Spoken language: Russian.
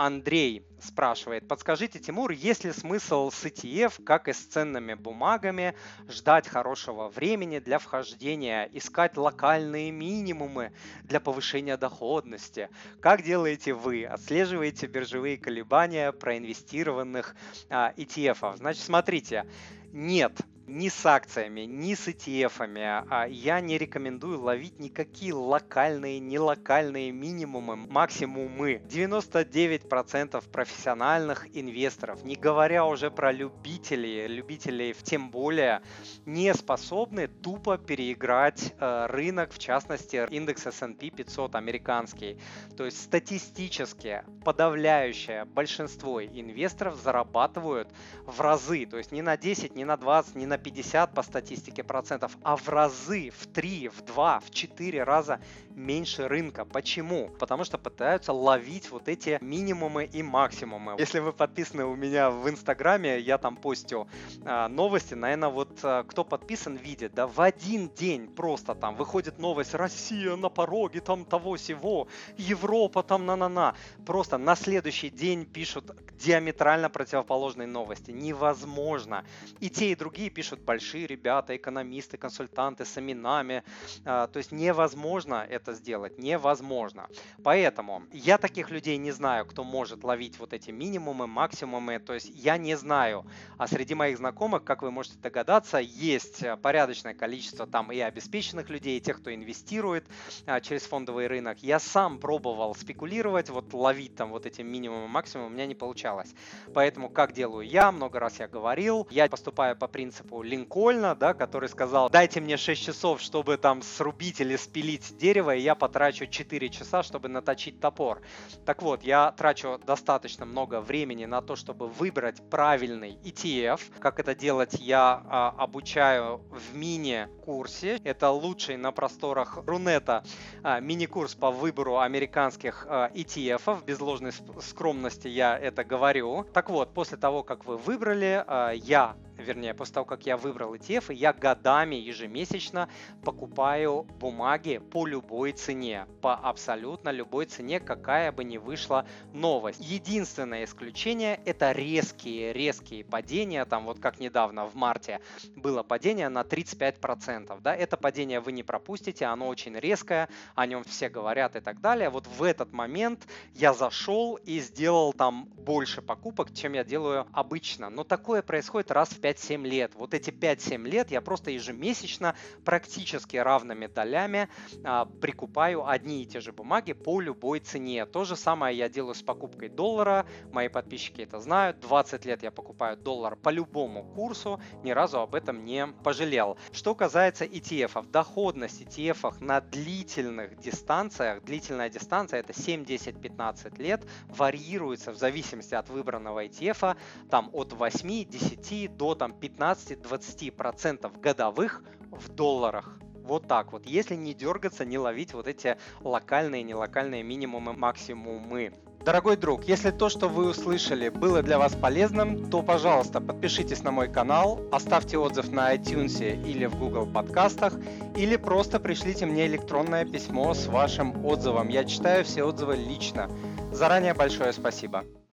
Андрей спрашивает, подскажите, Тимур, есть ли смысл с ETF, как и с ценными бумагами, ждать хорошего времени для вхождения, искать локальные минимумы для повышения доходности? Как делаете вы? Отслеживаете биржевые колебания проинвестированных а, ETF? Значит, смотрите, нет, ни с акциями, ни с ETF. А я не рекомендую ловить никакие локальные, нелокальные минимумы, максимумы. 99% профессиональных инвесторов, не говоря уже про любителей, любителей тем более, не способны тупо переиграть э, рынок, в частности индекс S&P 500 американский. То есть статистически подавляющее большинство инвесторов зарабатывают в разы, то есть не на 10, не на 20, не на 50 по статистике процентов, а в разы, в 3, в 2, в 4 раза меньше рынка. Почему? Потому что пытаются ловить вот эти минимумы и максимумы. Если вы подписаны у меня в Инстаграме, я там постю а, новости, наверное, вот а, кто подписан, видит, да, в один день просто там выходит новость «Россия на пороге там того-сего», «Европа там на-на-на». Просто на следующий день пишут диаметрально противоположные новости. Невозможно. И те, и другие пишут большие ребята, экономисты, консультанты с именами. А, то есть невозможно это сделать. Невозможно. Поэтому я таких людей не знаю, кто может ловить вот эти минимумы, максимумы. То есть я не знаю. А среди моих знакомых, как вы можете догадаться, есть порядочное количество там и обеспеченных людей, и тех, кто инвестирует а, через фондовый рынок. Я сам пробовал спекулировать, вот ловить там вот эти минимумы, максимумы, у меня не получалось. Поэтому как делаю я, много раз я говорил, я поступаю по принципу Линкольна, да, который сказал, дайте мне 6 часов, чтобы там срубить или спилить дерево, и я потрачу 4 часа, чтобы наточить топор. Так вот, я трачу достаточно много времени на то, чтобы выбрать правильный ETF. Как это делать, я а, обучаю в мини-курсе. Это лучший на просторах Рунета а, мини-курс по выбору американских а, ETF. Без ложной скромности я это говорю. Так вот, после того, как вы выбрали, а, я вернее, после того, как я выбрал ETF, я годами ежемесячно покупаю бумаги по любой цене, по абсолютно любой цене, какая бы ни вышла новость. Единственное исключение это резкие, резкие падения, там вот как недавно в марте было падение на 35%, да, это падение вы не пропустите, оно очень резкое, о нем все говорят и так далее. Вот в этот момент я зашел и сделал там больше покупок, чем я делаю обычно, но такое происходит раз в 5 5-7 лет. Вот эти 5-7 лет я просто ежемесячно практически равными долями а, прикупаю одни и те же бумаги по любой цене. То же самое я делаю с покупкой доллара. Мои подписчики это знают. 20 лет я покупаю доллар по любому курсу. Ни разу об этом не пожалел. Что касается ETF, доходность ETF на длительных дистанциях, длительная дистанция это 7, 10, 15 лет, варьируется в зависимости от выбранного ETF, там от 8, 10 до там 15-20% годовых в долларах. Вот так вот. Если не дергаться, не ловить вот эти локальные, нелокальные минимумы, максимумы. Дорогой друг, если то, что вы услышали, было для вас полезным, то, пожалуйста, подпишитесь на мой канал, оставьте отзыв на iTunes или в Google подкастах, или просто пришлите мне электронное письмо с вашим отзывом. Я читаю все отзывы лично. Заранее большое спасибо.